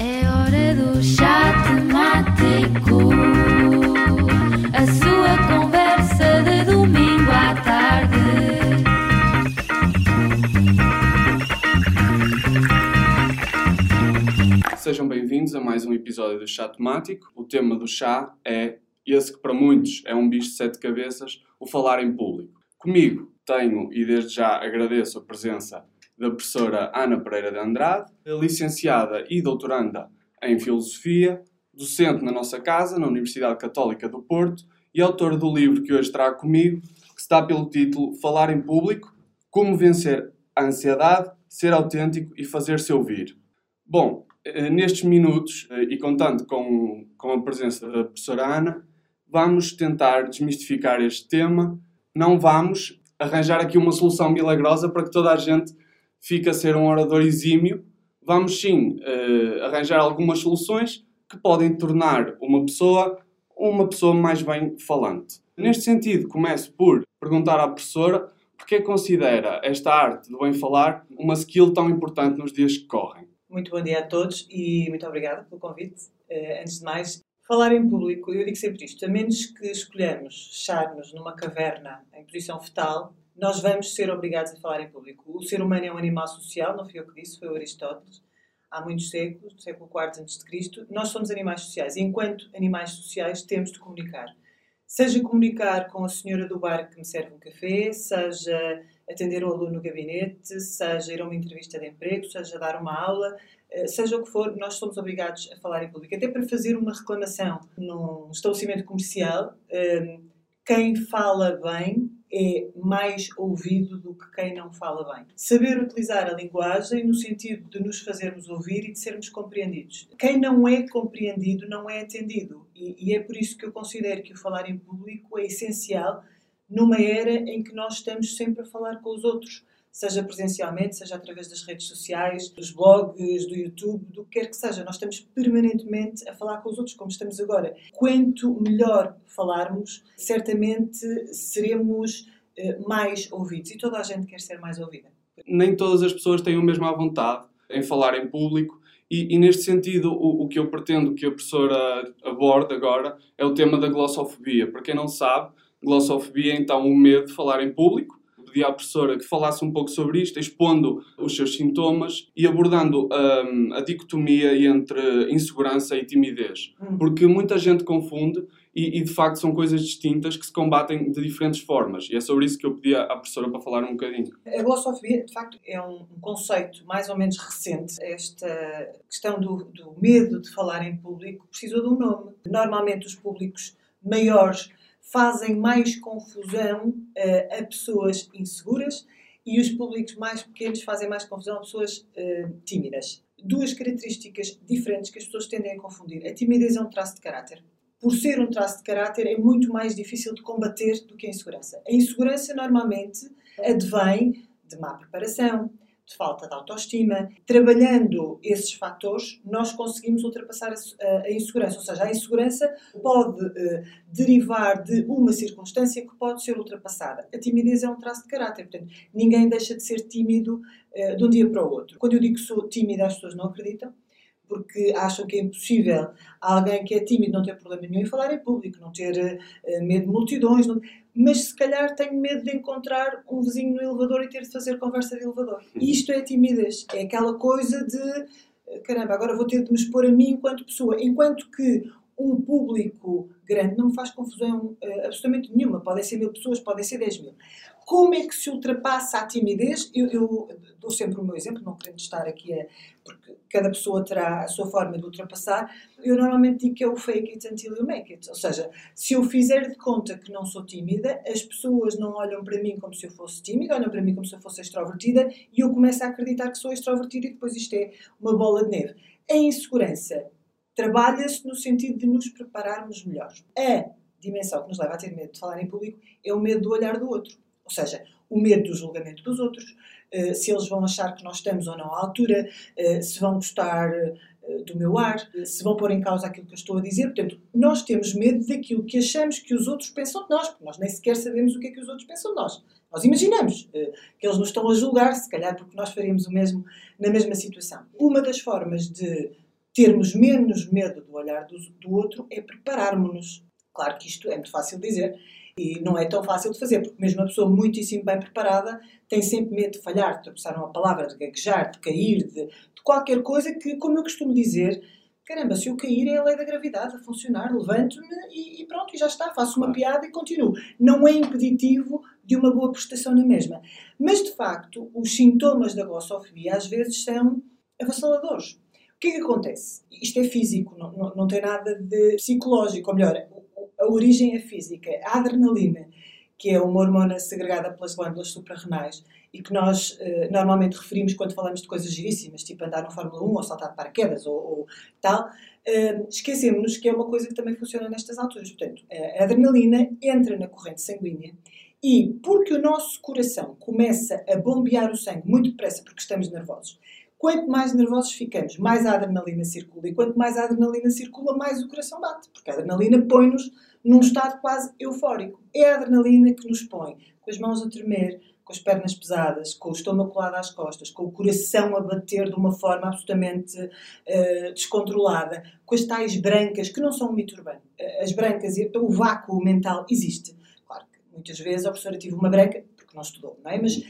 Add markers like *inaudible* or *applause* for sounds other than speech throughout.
É hora do chá temático. A sua conversa de domingo à tarde. Sejam bem-vindos a mais um episódio do Chá Temático. O tema do chá é esse que para muitos é um bicho de sete cabeças, o falar em público. Comigo tenho, e desde já agradeço a presença da professora Ana Pereira de Andrade, licenciada e doutoranda em Filosofia, docente na nossa casa, na Universidade Católica do Porto, e autora do livro que hoje trago comigo, que está pelo título Falar em Público, Como Vencer a Ansiedade, Ser Autêntico e Fazer-se Ouvir. Bom, eh, nestes minutos, eh, e contando com, com a presença da professora Ana, vamos tentar desmistificar este tema. Não vamos arranjar aqui uma solução milagrosa para que toda a gente fique a ser um orador exímio. Vamos sim eh, arranjar algumas soluções que podem tornar uma pessoa uma pessoa mais bem falante. Neste sentido, começo por perguntar à professora porque considera esta arte do bem falar uma skill tão importante nos dias que correm. Muito bom dia a todos e muito obrigada pelo convite. Uh, antes de mais, falar em público, eu digo sempre isto: a menos que escolhamos fechar-nos numa caverna em posição fetal, nós vamos ser obrigados a falar em público. O ser humano é um animal social, não fui eu que disse, foi Aristóteles, há muitos séculos, do século IV a.C. Nós somos animais sociais e, enquanto animais sociais, temos de comunicar. Seja comunicar com a senhora do bar que me serve um café, seja atender o aluno no gabinete, seja ir a uma entrevista de emprego, seja dar uma aula, eh, seja o que for, nós somos obrigados a falar em público. Até para fazer uma reclamação num estabelecimento comercial, eh, quem fala bem é mais ouvido do que quem não fala bem. Saber utilizar a linguagem no sentido de nos fazermos ouvir e de sermos compreendidos. Quem não é compreendido não é atendido. E, e é por isso que eu considero que o falar em público é essencial numa era em que nós estamos sempre a falar com os outros, seja presencialmente, seja através das redes sociais, dos blogs, do YouTube, do que quer que seja. Nós estamos permanentemente a falar com os outros, como estamos agora. Quanto melhor falarmos, certamente seremos eh, mais ouvidos e toda a gente quer ser mais ouvida. Nem todas as pessoas têm o mesmo à vontade em falar em público. E, e, neste sentido, o, o, que eu pretendo que a professora aborde agora é o tema da glossofobia. Para quem não sabe, glossofobia é então o medo de falar em público. Pedi à professora que falasse um pouco sobre isto, expondo os seus sintomas e abordando um, a dicotomia entre insegurança e timidez. Hum. Porque muita gente confunde e, e, de facto são coisas distintas que se combatem de diferentes formas. E é sobre isso que eu pedi à professora para falar um bocadinho. A glossofobia, de facto, é um conceito mais ou menos recente. Esta questão do, do medo de falar em público precisou de um nome. Normalmente os públicos maiores fazem mais confusão uh, a pessoas inseguras e os públicos mais pequenos fazem mais confusão a pessoas uh, tímidas. Duas características diferentes que as pessoas tendem a confundir. A timidez é um traço de caráter. Por ser um traço de caráter, é muito mais difícil de combater do que a insegurança. A insegurança normalmente advém de má preparação, de falta de autoestima. Trabalhando esses fatores, nós conseguimos ultrapassar a, insegurança. Ou seja, a insegurança pode uh, derivar de uma circunstância que pode ser ultrapassada. A timidez é um traço de caráter, portanto, ninguém deixa de ser tímido uh, de um dia para o outro. Quando eu digo que sou tímida, as pessoas não acreditam porque acham que é impossível alguém que é tímido não ter problema nenhum em falar em público, não ter uh, medo de multidões, não... mas se calhar tenho medo de encontrar um vizinho no elevador e ter de fazer conversa de elevador. E isto é timidez, é aquela coisa de eh, caramba, agora vou ter de me expor a mim enquanto pessoa, enquanto que um público grande não me faz confusão uh, absolutamente nenhuma. Podem ser mil pessoas, podem ser dez mil. Como é que se ultrapassa a timidez? Eu, eu dou sempre o meu exemplo, não querendo estar aqui a. porque cada pessoa terá a sua forma de ultrapassar. Eu normalmente digo que é o fake it until you make it. Ou seja, se eu fizer de conta que não sou tímida, as pessoas não olham para mim como se eu fosse tímida, olham para mim como se eu fosse extrovertida e eu começo a acreditar que sou extrovertida e depois isto é uma bola de neve. A insegurança trabalha-se no sentido de nos prepararmos melhor. A dimensão que nos leva a ter medo de falar em público é o medo do olhar do outro. Ou seja, o medo do julgamento dos outros, eh, se eles vão achar que nós estamos ou não à altura, eh, se vão gostar eh, do meu ar, se vão pôr em causa aquilo que eu estou a dizer. Portanto, nós temos medo daquilo que achamos que os outros pensam de nós, porque nós nem sequer sabemos o que é que os outros pensam de nós. Nós imaginamos que eles nos estão a julgar, se calhar porque nós faríamos o mesmo na mesma situação. Uma das formas de termos menos medo do olhar do, do outro é prepararmos-nos. Claro que isto é muito fácil de dizer e não é tão fácil de fazer, porque mesmo uma pessoa muitíssimo bem preparada tem sempre medo de falhar, de tropeçar numa palavra, de gaguejar, de cair, de, de qualquer coisa que, como eu costumo dizer, caramba, se eu cair é a lei da gravidade a funcionar, levanto-me e, e, pronto, e já está, faço uma piada e continuo. Não é impeditivo de uma boa prestação na mesma. Mas, de facto, os sintomas da glossofobia às vezes são avassaladores. O que é que acontece? Isto é físico, não, não, não tem nada de psicológico. Ou melhor, a origem é física. A adrenalina, que é uma hormona segregada pelas glândulas suprarrenais e que nós uh, normalmente referimos quando falamos de coisas giríssimas, tipo andar no Fórmula 1 ou saltar de paraquedas ou, ou tal, uh, esquecemos-nos que é uma coisa que também funciona nestas alturas. Portanto, a adrenalina entra na corrente sanguínea e porque o nosso coração começa a bombear o sangue muito depressa porque estamos nervosos, Quanto mais nervosos ficamos, mais a adrenalina circula. E quanto mais a adrenalina circula, mais o coração bate. Porque a adrenalina põe-nos num estado quase eufórico. É a adrenalina que nos põe com as mãos a tremer, com as pernas pesadas, com o estômago colado às costas, com o coração a bater de uma forma absolutamente uh, descontrolada, com as tais brancas, que não são um mito urbano. Uh, as brancas, o vácuo mental existe. Claro que muitas vezes a professora tive uma branca, porque não estudou, não é? Mas uh,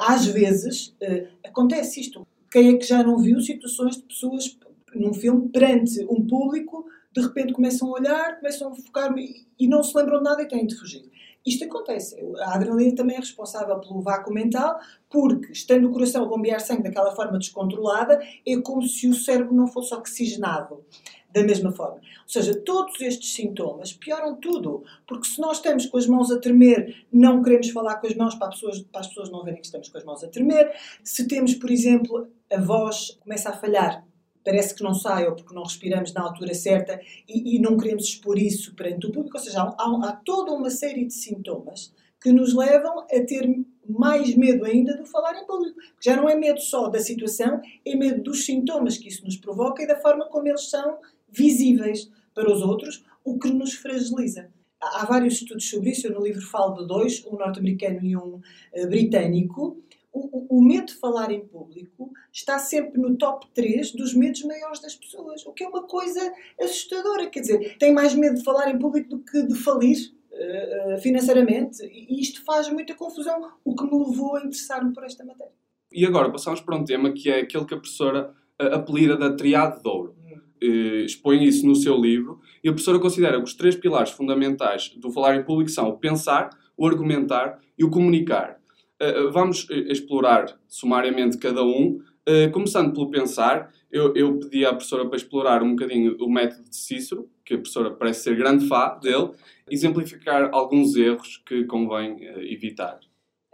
às vezes acontece isto quem é que já não viu situações de pessoas num filme perante um público, de repente começam a olhar, começam a focar e não se lembram de nada e têm de fugir. Isto acontece. A adrenalina também é responsável pelo vácuo mental, porque, estando o coração a bombear sangue daquela forma descontrolada, é como se o cérebro não fosse oxigenado da mesma forma. Ou seja, todos estes sintomas pioram tudo, porque se nós estamos com as mãos a tremer, não queremos falar com as mãos para, pessoas, para as pessoas não verem que estamos com as mãos a tremer. Se temos, por exemplo, a voz começa a falhar, parece que não sai ou porque não respiramos na altura certa e, e não queremos expor isso perante o público. Ou seja, há, há, há, toda uma série de sintomas que nos levam a ter mais medo ainda do falar em público. Já não é medo só da situação, é medo dos sintomas que isso nos provoca e da forma como eles são visíveis para os outros, o que nos fragiliza. Há vários estudos sobre isso, eu no livro falo de dois, um norte-americano e um uh, britânico. O, o, o, medo de falar em público está sempre no top 3 dos medos maiores das pessoas, o que é uma coisa assustadora. Quer dizer, tem mais medo de falar em público do que de falir uh, financeiramente, e isto faz muita confusão, o que me levou a interessar-me por esta matéria. E agora passamos para um tema que é aquele que a professora uh, apelida da triade de ouro eh, expõe isso no seu livro, e a professora considera que os três pilares fundamentais do falar em público são o pensar, o argumentar e o comunicar. Uh, vamos explorar sumariamente cada um, uh, começando pelo pensar. Eu, eu, pedi à professora para explorar um bocadinho o método de Cícero, que a professora parece ser grande fã dele, exemplificar alguns erros que convém uh, evitar.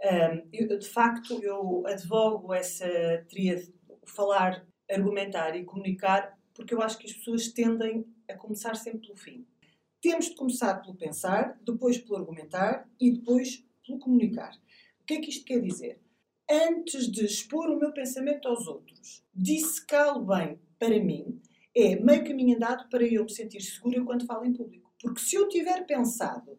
Um, eu, de facto, eu advogo essa tríade, falar, argumentar e comunicar porque eu acho que as pessoas tendem a começar sempre pelo fim. Temos de começar pelo pensar, depois pelo argumentar e depois pelo comunicar. O que é que isto quer dizer? Antes de expor o meu pensamento aos outros, dissecá-lo bem para mim, é meio caminho andado para eu me sentir segura quando falo em público. Porque se eu tiver pensado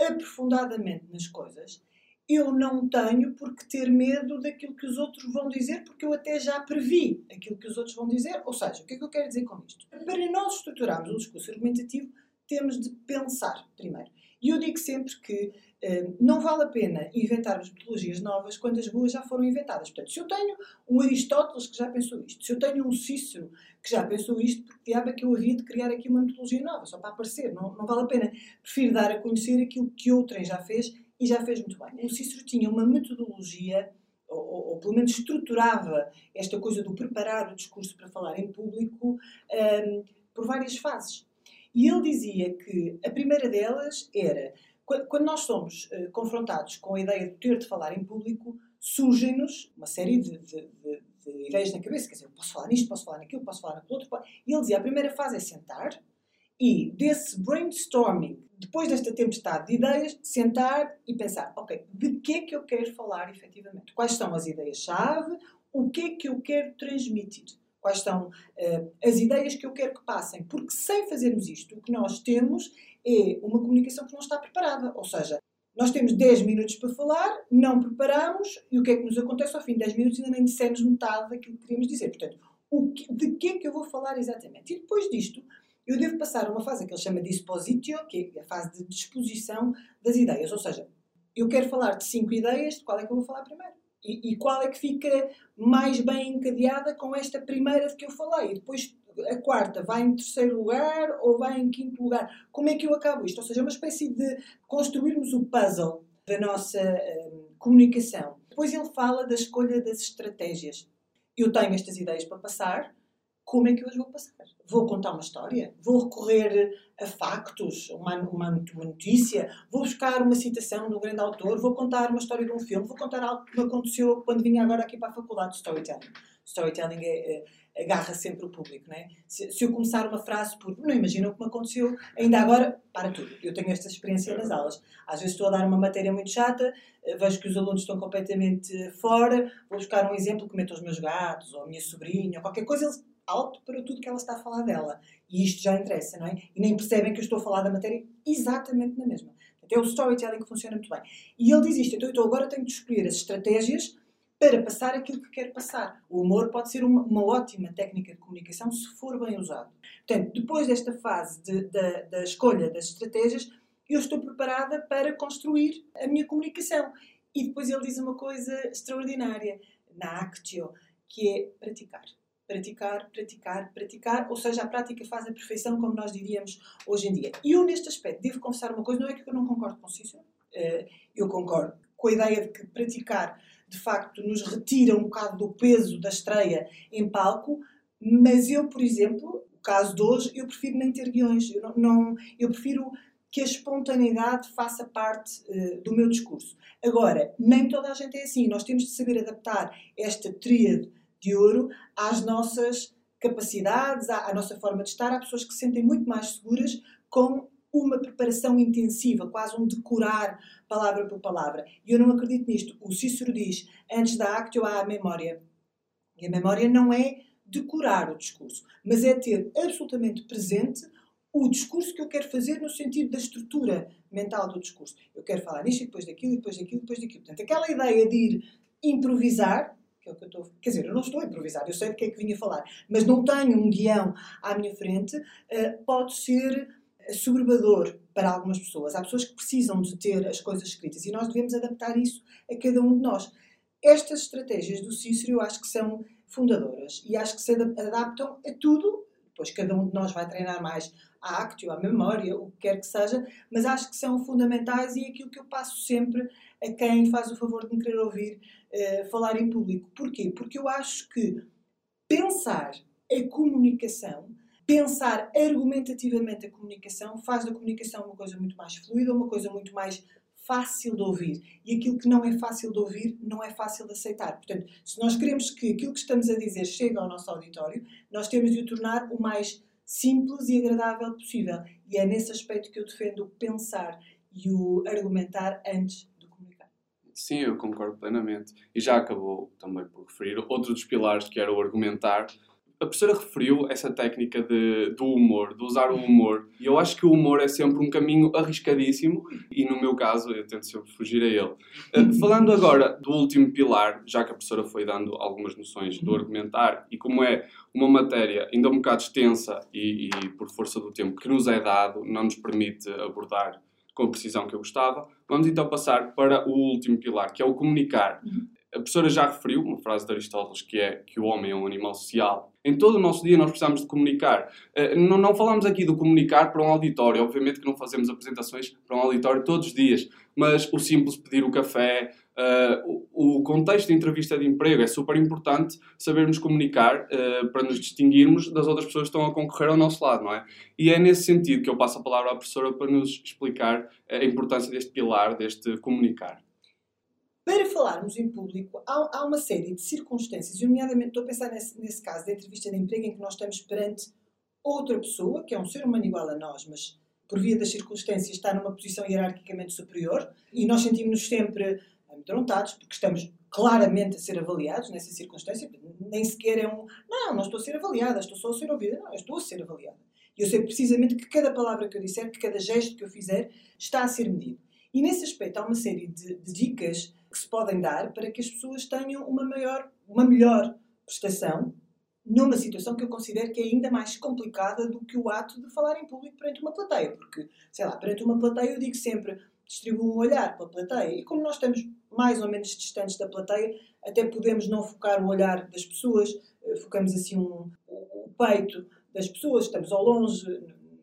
aprofundadamente nas coisas, eu não tenho por que ter medo daquilo que os outros vão dizer, porque eu até já previ aquilo que os outros vão dizer. Ou seja, o que é que eu quero dizer com isto? Para nós estruturarmos um discurso argumentativo, temos de pensar primeiro. E eu digo sempre que eh, não vale a pena inventarmos metodologias novas quando as boas já foram inventadas. Portanto, se eu tenho um Aristóteles que já pensou isto, se eu tenho um Cícero que já pensou isto, porque diabo é que eu havia de criar aqui uma metodologia nova, só para aparecer? Não, não vale a pena. Prefiro dar a conhecer aquilo que outrem já fez e já fez muito bem. O Cícero tinha uma metodologia, ou, ou, ou, pelo menos estruturava esta coisa do preparar o discurso para falar em público um, por várias fases. E ele dizia que a primeira delas era quando nós somos uh, confrontados com a ideia de ter de falar em público, surgem-nos uma série de, de, de, de, ideias na cabeça. Quer dizer, posso falar nisto, posso falar naquilo, posso falar naquilo outro. E ele dizia: a primeira fase é sentar e desse brainstorming, depois desta tempestade de ideias, sentar e pensar, ok, de que é que eu quero falar efetivamente? Quais são as ideias-chave? O que é que eu quero transmitir? quais são uh, as ideias que eu quero que passem, porque sem fazermos isto, o que nós temos é uma comunicação que não está preparada. Ou seja, nós temos 10 minutos para falar, não preparamos, e o que é que nos acontece ao fim de 10 minutos ainda nem dissemos metade daquilo que queríamos dizer. Portanto, que, de que é que eu vou falar exatamente? E depois disto, eu devo passar a uma fase que ele chama de que é a fase de disposição das ideias. Ou seja, eu quero falar de cinco ideias, de qual é que eu vou falar primeiro? E, e qual é que fica mais bem encadeada com esta primeira de que eu falei? E depois a quarta vai em terceiro lugar ou vai em quinto lugar? Como é que eu acabo isto? Ou seja, é uma espécie de construirmos o puzzle da nossa hum, comunicação. Depois ele fala da escolha das estratégias. Eu tenho estas ideias para passar, como é que eu as vou passar? Vou contar uma história? Vou recorrer a factos, uma, uma, uma, notícia? Vou buscar uma citação de um grande autor? Vou contar uma história de um filme? Vou contar algo que me aconteceu quando vim agora aqui para a faculdade de Storytelling? Storytelling é, é agarra sempre o público, não é? Se, se, eu começar uma frase por não imagina o que me aconteceu ainda agora, para tudo. Eu tenho esta experiência nas aulas. Às vezes estou a dar uma matéria muito chata, eh, vejo que os alunos estão completamente fora, vou buscar um exemplo que meto aos meus gatos, ou a minha sobrinha, ou qualquer coisa, eles alto para tudo que ela está a falar dela. E isto já interessa, não é? E nem percebem que eu estou a falar da matéria exatamente na mesma. Então, é o storytelling que funciona muito bem. E ele diz isto, então, então agora tenho de escolher as estratégias para passar aquilo que quero passar. O humor pode ser uma, uma ótima técnica de comunicação se for bem usado. Portanto, depois desta fase de, da escolha das estratégias, eu estou preparada para construir a minha comunicação. E depois ele diz uma coisa extraordinária na Actio, que é praticar. Praticar, praticar, praticar, ou seja, a prática faz a perfeição, como nós diríamos hoje em dia. E eu, neste aspecto, devo confessar uma coisa: não é que eu não concordo com Cícero, eh, eu concordo com a ideia de que praticar de facto nos retira um bocado do peso da estreia em palco, mas eu, por exemplo, o caso de hoje, eu prefiro nem ter guiões, eu, não, não eu prefiro que a espontaneidade faça parte uh, do meu discurso. Agora, nem toda a gente é assim, nós temos de saber adaptar esta tríade de ouro às nossas capacidades, à, à nossa forma de estar. Há pessoas que se sentem muito mais seguras com uma preparação intensiva, quase um decorar palavra por palavra. E eu não acredito nisto. O Cícero diz, antes da actio há a memória. E a memória não é decorar o discurso, mas é ter absolutamente presente o discurso que eu quero fazer no sentido da estrutura mental do discurso. Eu quero falar nisto e depois daquilo, e depois daquilo, e depois daquilo. Portanto, aquela ideia de ir improvisar, que é o que eu estou. Quer dizer, eu não estou a improvisar, eu sei do que é que vinha falar, mas não tenho um guião à minha frente, uh, pode ser soberbador para algumas pessoas. Há pessoas que precisam de ter as coisas escritas e nós devemos adaptar isso a cada um de nós. Estas estratégias do Cícero eu acho que são fundadoras e acho que se adaptam a tudo. Depois cada um de nós vai treinar mais a actio, a memória, o que quer que seja, mas acho que são fundamentais e é aquilo que eu passo sempre a quem faz o favor de me querer ouvir uh, falar em público. Porquê? Porque eu acho que pensar a comunicação pensar argumentativamente a comunicação faz da comunicação uma coisa muito mais fluida, uma coisa muito mais fácil de ouvir. E aquilo que não é fácil de ouvir não é fácil de aceitar. Portanto, se nós queremos que aquilo que estamos a dizer chegue ao nosso auditório, nós temos de o tornar o mais simples e agradável possível. E é nesse aspecto que eu defendo o pensar e o argumentar antes de comunicar. Sim, eu concordo plenamente. E já acabou também por referir outro dos pilares que era o argumentar a professora referiu essa técnica de, do humor, de usar o humor. E eu acho que o humor é sempre um caminho arriscadíssimo e, no meu caso, eu tento sempre fugir a ele. Uh, falando agora do último pilar, já que a professora foi dando algumas noções do argumentar e como é uma matéria ainda um bocado extensa e, e por força do tempo que nos é dado, não nos permite abordar com a precisão que eu gostava, vamos então passar para o último pilar, que é o comunicar. A professora já referiu uma frase de Aristóteles que é que o homem é um animal social. Em todo o nosso dia nós precisamos de comunicar. Uh, não, não falamos aqui do comunicar para um auditório. Obviamente que não fazemos apresentações para um auditório todos os dias. Mas o simples pedir o café, uh, o, contexto de entrevista de emprego é super importante sabermos comunicar uh, para nos distinguirmos das outras pessoas que estão a concorrer ao nosso lado, não é? E é nesse sentido que eu passo a palavra à professora para nos explicar a importância deste pilar, deste comunicar. Para falarmos em público, há, há uma série de circunstâncias, e nomeadamente estou a pensar nesse, nesse caso da entrevista de emprego em que nós estamos perante outra pessoa, que é um ser humano igual a nós, mas por via das circunstâncias está numa posição hierarquicamente superior, e nós sentimos-nos sempre amedrontados, porque estamos claramente a ser avaliados nessa circunstância. Nem sequer é um. Não, não estou a ser avaliada, estou só a ser ouvida. Não, estou a ser avaliada. E eu sei precisamente que cada palavra que eu disser, que cada gesto que eu fizer, está a ser medido. E nesse aspecto há uma série de, de dicas que se podem dar para que as pessoas tenham uma, maior, uma melhor prestação numa situação que eu considero que é ainda mais complicada do que o ato de falar em público perante uma plateia. Porque, sei lá, perante uma plateia eu digo sempre, distribuo um olhar para a plateia. E como nós estamos mais ou menos distantes da plateia, até podemos não focar o olhar das pessoas, eh, focamos assim um, o, o peito das pessoas, estamos ao longe,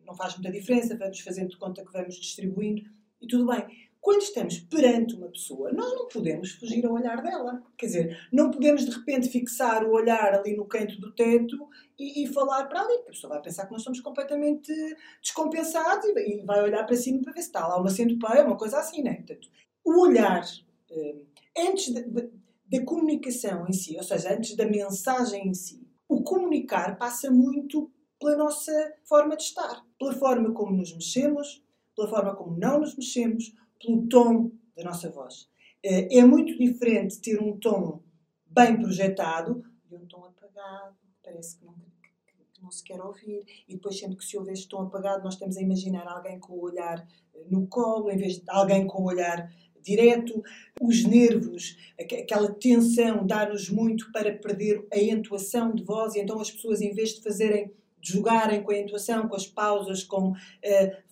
não faz muita diferença, vamos fazendo de conta que vamos distribuindo e tudo bem. Quando estamos perante uma pessoa, nós não podemos fugir ao olhar dela. Quer dizer, não podemos de repente fixar o olhar ali no canto do teto e, e falar para ali, porque a pessoa vai pensar que nós somos completamente descompensados e, e vai olhar para cima para ver se está lá uma centopeia, uma coisa assim, né? Portanto, o olhar, eh, antes da comunicação em si, ou seja, antes da mensagem em si, o comunicar passa muito pela nossa forma de estar, pela forma como nos mexemos, pela forma como não nos mexemos, pelo tom da nossa voz. Eh, é muito diferente ter um tom bem projetado e um tom apagado, parece que não, que não se quer ouvir. E depois, sendo que se ouve este tom apagado, nós estamos a imaginar alguém com o olhar eh, no colo, em vez de alguém com o olhar direto. Os nervos, aquela tensão dá-nos muito para perder a entoação de voz, e então as pessoas, em vez de fazerem jogarem com a intuação, com as pausas, com, uh,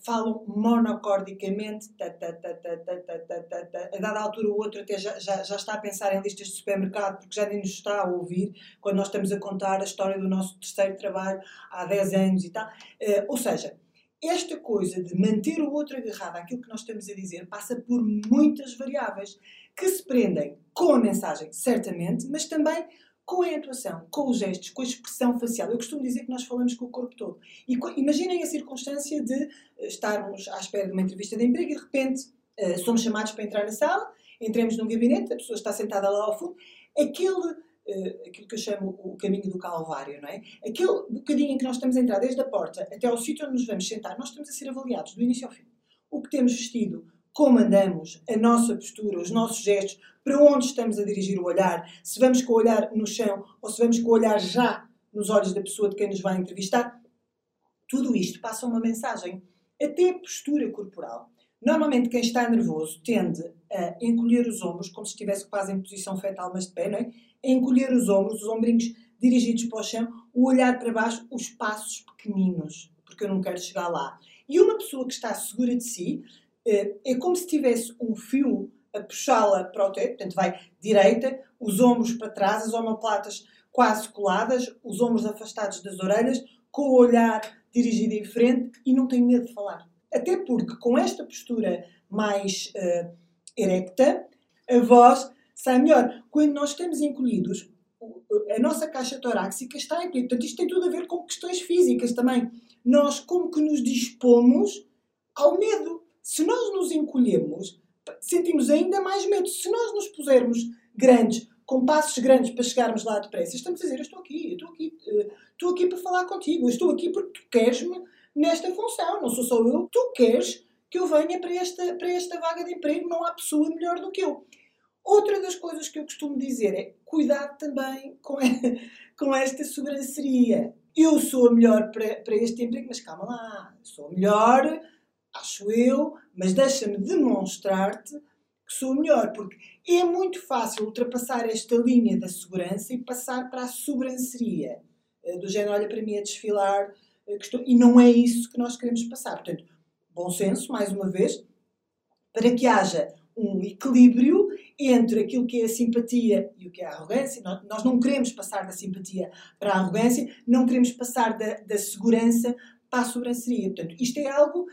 falam monocordicamente, a dada altura o outro até já, já, já, está a pensar em listas de supermercado, porque já nem nos está a ouvir, quando nós estamos a contar a história do nosso terceiro trabalho há 10 anos e tal. Uh, ou seja, esta coisa de manter o outro agarrado àquilo que nós estamos a dizer passa por muitas variáveis que se prendem com a mensagem, certamente, mas também com a atuação, com os gestos, com a expressão facial. Eu costumo dizer que nós falamos com o corpo todo. E imaginem a circunstância de eh, estarmos à espera de uma entrevista de emprego e de repente uh, somos chamados para entrar na sala, entramos num gabinete, a pessoa está sentada lá ao fundo. Aquele, uh, aquilo que eu chamo o caminho do calvário, não é? Aquele bocadinho em que nós estamos a entrar desde a porta até ao sítio onde nos vamos sentar, nós estamos a ser avaliados do início ao fim. O que temos vestido, como andamos, a nossa postura, os nossos gestos, para onde estamos a dirigir o olhar, se vamos com o olhar no chão ou se vamos com o olhar já nos olhos da pessoa de quem nos vai entrevistar, tudo isto passa uma mensagem. Até a postura corporal. Normalmente quem está nervoso tende a encolher os ombros, como se estivesse quase em posição fetal, mas de pé, não é? A encolher os ombros, os ombrinhos dirigidos para o chão, o olhar para baixo, os passos pequeninos, porque eu não quero chegar lá. E uma pessoa que está segura de si, é como se tivesse um fio a puxá-la para o teto, portanto vai direita, os ombros para trás, as omoplatas quase coladas, os ombros afastados das orelhas, com o olhar dirigido em frente e não tem medo de falar. Até porque com esta postura mais uh, erecta, a voz sai melhor. Quando nós estamos encolhidos, a nossa caixa torácica está encolhida. Portanto, isto tem tudo a ver com questões físicas também. Nós, como que nos dispomos ao medo. Se nós nos encolhemos, sentimos ainda mais medo. Se nós nos pusermos grandes, com passos grandes para chegarmos lá depressa, estamos a dizer: Eu estou aqui, eu estou aqui, uh, estou aqui para falar contigo, eu estou aqui porque tu queres-me nesta função, não sou só eu, tu queres que eu venha para esta, para esta vaga de emprego, não há pessoa melhor do que eu. Outra das coisas que eu costumo dizer é cuidado também com, *laughs* com esta sobranceria. Eu sou a melhor para, para este emprego, mas calma lá, sou a melhor acho eu, mas deixa-me demonstrar-te que sou melhor, porque é muito fácil ultrapassar esta linha da segurança e passar para a sobranceria. Eh, do género, olha para mim a desfilar, eh, e não é isso que nós queremos passar. Portanto, bom senso, mais uma vez, para que haja um equilíbrio entre aquilo que é a simpatia e o que é a arrogância. Nós não queremos passar da simpatia para a arrogância, não queremos passar da, da segurança para a sobranceria. Portanto, isto é algo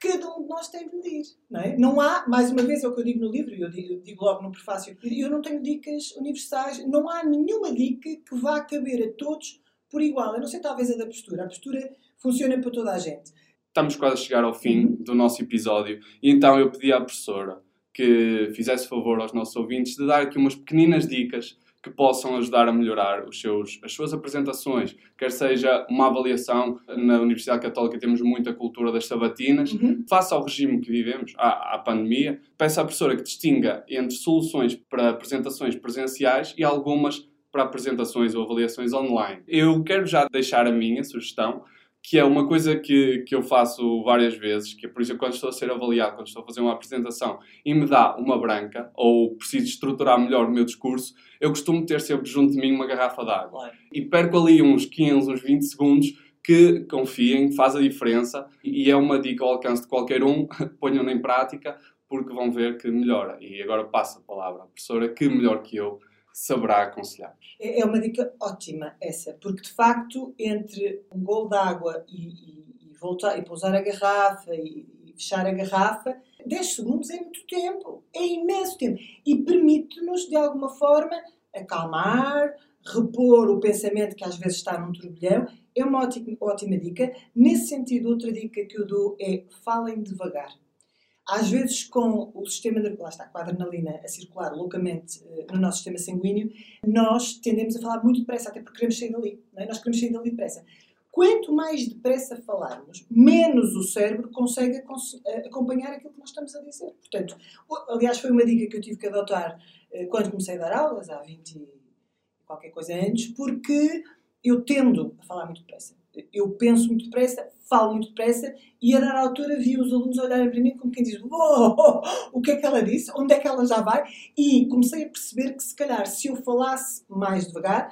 que cada um de nós tem de medir. Não, é? não há, mais uma vez, é o que eu digo no livro, e eu digo, digo logo no prefácio, eu não tenho dicas universais, não há nenhuma dica que vá caber a todos por igual. Eu não sei, talvez, a da postura. A postura funciona para toda a gente. Estamos quase a chegar ao fim uhum. do nosso episódio, e então eu pedi à professora que fizesse favor aos nossos ouvintes de dar aqui umas pequeninas dicas que possam ajudar a melhorar os seus, as suas apresentações, quer seja uma avaliação. Na Universidade Católica temos muita cultura das sabatinas. Uhum. Face ao regime que vivemos, à, à pandemia, peço à professora que distinga entre soluções para apresentações presenciais e algumas para apresentações ou avaliações online. Eu quero já deixar a minha sugestão, que é uma coisa que, que eu faço várias vezes, que é por isso quando estou a ser avaliado, quando estou a fazer uma apresentação e me dá uma branca, ou preciso estruturar melhor o meu discurso, eu costumo ter sempre junto de mim uma garrafa de água. Claro. E perco ali uns 15, uns 20 segundos que, confiem, faz a diferença e é uma dica ao alcance de qualquer um, *laughs* ponham-na em prática, porque vão ver que melhora. E agora passo a palavra à professora, que melhor que eu saberá aconselhar-vos. É é uma dica ótima essa, porque de facto, entre um golo de água e, e, e voltar e pousar a garrafa e, e fechar a garrafa, 10 segundos é muito tempo, é imenso tempo e permite-nos de alguma forma acalmar, repor o pensamento que às vezes está num turbilhão. É uma ótima, ótima dica. Nesse sentido, outra dica que eu dou é falem devagar. Às vezes, com o sistema nervoso, lá está, com a adrenalina a circular loucamente eh, no nosso sistema sanguíneo, nós tendemos a falar muito depressa, até porque queremos sair dali. É? Nós queremos sair dali depressa. Quanto mais depressa falarmos, menos o cérebro consegue acompanhar aquilo que nós estamos a dizer. Portanto, aliás, foi uma dica que eu tive que adotar eh, quando comecei a dar aulas, há 20 e qualquer coisa antes, porque eu tendo a falar muito depressa. Eu penso muito depressa, falo muito depressa e a dada altura vi os alunos olharem para mim como quem diz "Uou, o que é que ela disse? Onde é que ela já vai? E comecei a perceber que se calhar se eu falasse mais devagar,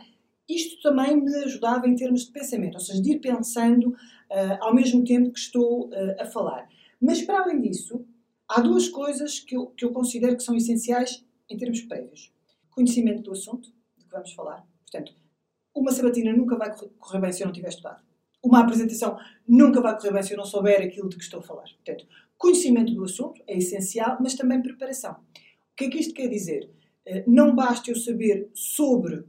isto também me ajudava em termos de pensamento, ou seja, de ir pensando ah, ao mesmo tempo que estou ah, a falar. Mas para além disso, há duas coisas que eu, que eu considero que são essenciais em termos prévios. Conhecimento do assunto de que vamos falar. Portanto, uma sabatina nunca vai correr bem se eu não tiver estudado. Uma apresentação nunca vai correr bem se eu não souber aquilo de que estou a falar. Portanto, conhecimento do assunto é essencial, mas também preparação. O que é que isto quer dizer? Eh, Não basta eu saber sobre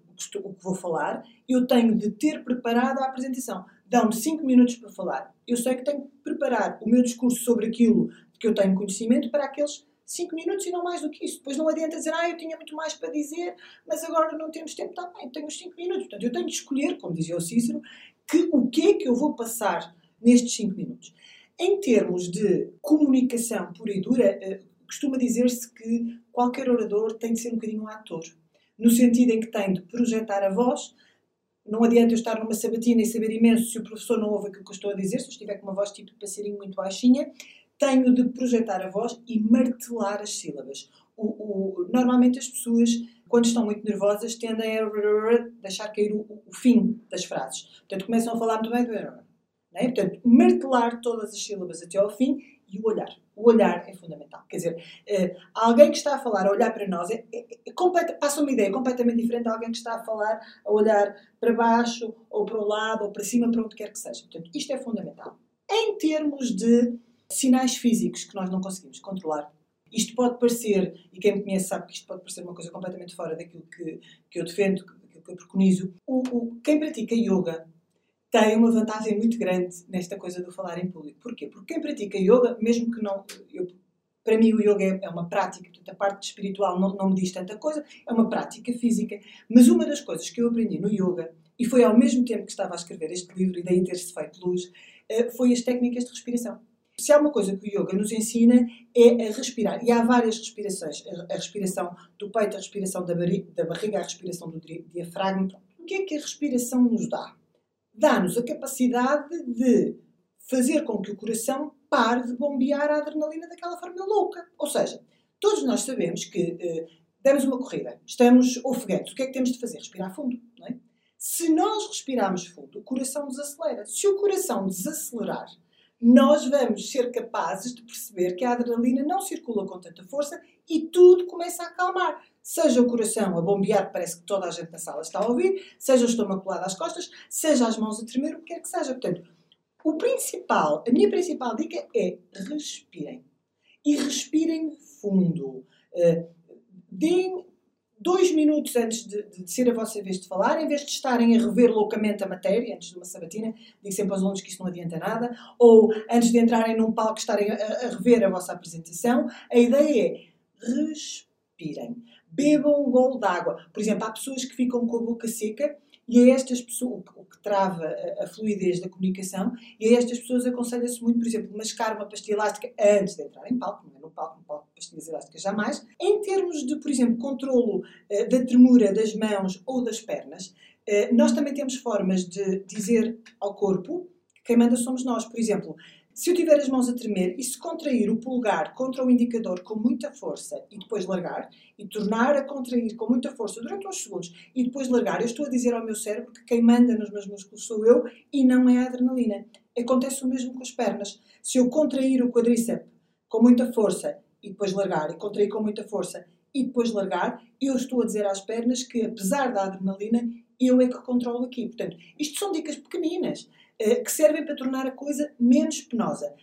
o que, vou falar, eu tenho de ter preparado a apresentação. Dão-me 5 minutos para falar. Eu sei que tenho que preparar o meu discurso sobre aquilo de que eu tenho conhecimento para aqueles 5 minutos e não mais do que isso. Depois não adianta dizer, ah, eu tinha muito mais para dizer, mas agora não temos tempo. Está bem, tenho os 5 minutos. Portanto, eu tenho de escolher, como dizia o Cícero, que, o que é que eu vou passar nestes 5 minutos. Em termos de comunicação pura e dura, eh, costuma dizer-se que qualquer orador tem de ser um bocadinho um ator. No sentido em que tem de projetar a voz. Não adianta eu estar numa sabatina e saber imenso se o professor não ouve aquilo que eu estou a dizer, se eu estiver com uma voz tipo de passarinho muito baixinha. Tenho de projetar a voz e martelar as sílabas. O- o- normalmente as pessoas, quando estão muito nervosas, tendem a deixar cair o, o fim das frases. Portanto, começam a falar muito bem do não é? Portanto, martelar todas as sílabas até ao fim e o olhar. O olhar é fundamental. Quer dizer, eh, alguém que está a falar, a olhar para nós, é, é, é passa uma ideia completamente diferente de alguém que está a falar, a olhar para baixo, ou para o lado, ou para cima, para onde quer que seja. Portanto, isto é fundamental. Em termos de sinais físicos que nós não conseguimos controlar, isto pode parecer, e quem me conhece sabe que isto pode parecer uma coisa completamente fora daquilo que, que eu defendo, daquilo que eu preconizo. O, o- quem pratica yoga tem uma vantagem muito grande nesta coisa do falar em público. Porquê? Porque quem pratica yoga, mesmo que não. Eu, para mim, o yoga é, é uma prática, portanto, a parte espiritual não, não me diz tanta coisa, é uma prática física. Mas uma das coisas que eu aprendi no yoga, e foi ao mesmo tempo que estava a escrever este livro, e daí ter-se feito luz, eh, foi as técnicas de respiração. Se há uma coisa que o yoga nos ensina é a respirar. E há várias respirações. A, respiração do peito, a respiração da, barriga, a respiração do di- diafragma. O que é que a respiração nos dá? Dá-nos a capacidade de fazer com que o coração pare de bombear a adrenalina daquela forma louca. Ou seja, todos nós sabemos que eh, demos uma corrida, estamos ofegantes. O que é que temos de fazer? Respirar fundo, não é? Se nós respirarmos fundo, o coração desacelera. Se o coração desacelerar, nós vamos ser capazes de perceber que a adrenalina não circula com tanta força e tudo começa a acalmar. Seja o coração a bombear, parece que toda a gente na sala está a ouvir, seja o estômago colado às costas, seja as mãos a tremer, o que quer que seja. Portanto, o principal, a minha principal dica é respirem. E respirem fundo. Uh, deem dois minutos antes de, de, ser a vossa vez de falar, em vez de estarem a rever loucamente a matéria, antes de uma sabatina, digo sempre aos alunos que isso não adianta nada, ou antes de entrarem num palco estarem a, a rever a vossa apresentação, a ideia é respirem. bebam um golo de água. Por exemplo, há pessoas que ficam com a boca seca e a estas pessoas, o que trava a, fluidez da comunicação, e a estas pessoas aconselha-se muito, por exemplo, mascar uma pastilha elástica antes de entrar em palco, não é no palco, no palco pastilhas elásticas jamais. Em termos de, por exemplo, controlo uh, da tremura das mãos ou das pernas, uh, nós também temos formas de dizer ao corpo que quem manda somos nós. Por exemplo, se eu tiver as mãos a tremer e se contrair o polegar contra o indicador com muita força e depois largar, e tornar a contrair com muita força durante uns segundos e depois largar, eu estou a dizer ao meu cérebro que quem manda nos meus músculos sou eu e não é a adrenalina. Acontece o mesmo com as pernas. Se eu contrair o quadríceps com muita força e depois largar, e contrair com muita força e depois largar, eu estou a dizer às pernas que, apesar da adrenalina, eu é que controlo aqui. Portanto, isto são dicas pequeninas que servem para tornar a coisa menos penosa.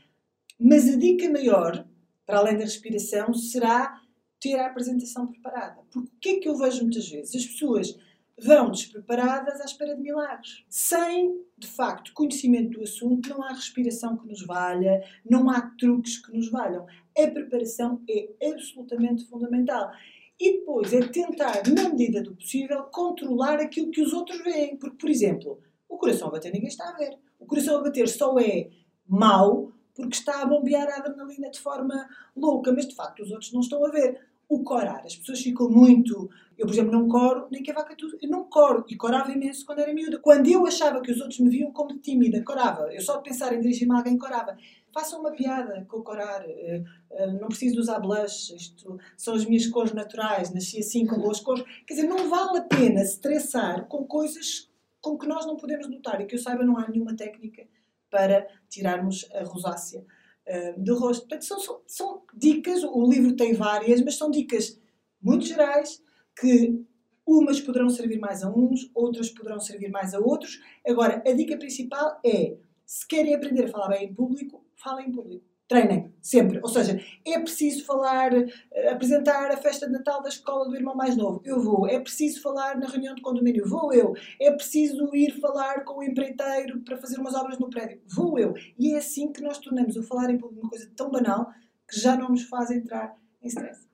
Mas a dica maior, para além da respiração, será ter a apresentação preparada. Porque o que é que eu vejo muitas vezes? As pessoas vão despreparadas à espera de milagres. Sem, de facto, conhecimento do assunto, não há respiração que nos valha, não há truques que nos valham. A preparação é absolutamente fundamental. E depois é tentar, na medida do possível, controlar aquilo que os outros veem. Porque, por exemplo, o coração a bater ninguém está a ver. O coração a bater só é mau porque está a bombear a adrenalina de forma louca, mas de facto os outros não estão a ver. O corar, as pessoas ficam muito. Eu, por exemplo, não coro, nem que a vaca tudo. Eu não coro. E corava imenso quando era miúda. Quando eu achava que os outros me viam como tímida, corava. Eu só de pensar em dirigir-me a alguém, corava. Façam uma piada com o corar. Uh, uh, não preciso usar blush. Isto são as minhas cores naturais. Nasci assim com boas cores. Quer dizer, não vale a pena estressar com coisas com que nós não podemos lutar e que eu saiba não há nenhuma técnica para tirarmos a rosácea uh, do rosto. Portanto, são, são, são, dicas, o livro tem várias, mas são dicas muito gerais que umas poderão servir mais a uns, outras poderão servir mais a outros. Agora, a dica principal é, se querem aprender a falar bem em público, falem em público treinem, sempre. Ou seja, é preciso falar, eh, apresentar a festa de Natal da escola do irmão mais novo, eu vou. É preciso falar na reunião de condomínio, vou eu. É preciso ir falar com o empreiteiro para fazer umas obras no prédio, vou eu. E é assim que nós tornamos o falar em público uma coisa tão banal que já não nos faz entrar em stress.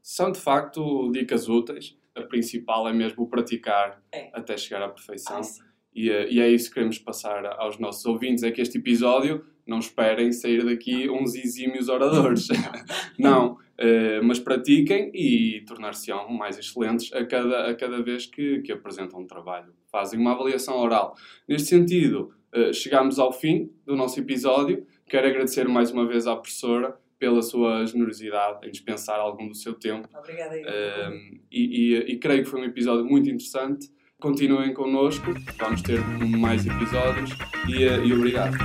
São de facto dicas úteis. A principal é mesmo praticar é. até chegar à perfeição. Ah, e, eh, e é isso que queremos passar aos nossos ouvintes: é que este episódio não esperem sair daqui uns exímios oradores. *laughs* não, uh, mas pratiquem e tornar-se-ão mais excelentes a cada, a cada vez que, que apresentam um trabalho. Fazem uma avaliação oral. Neste sentido, uh, chegamos ao fim do nosso episódio. Quero agradecer mais uma vez à professora pela sua generosidade em dispensar algum do seu tempo. Obrigada. Uh, e, e, e creio que foi um episódio muito interessante. Continuem connosco, vamos ter mais episódios e, e obrigado.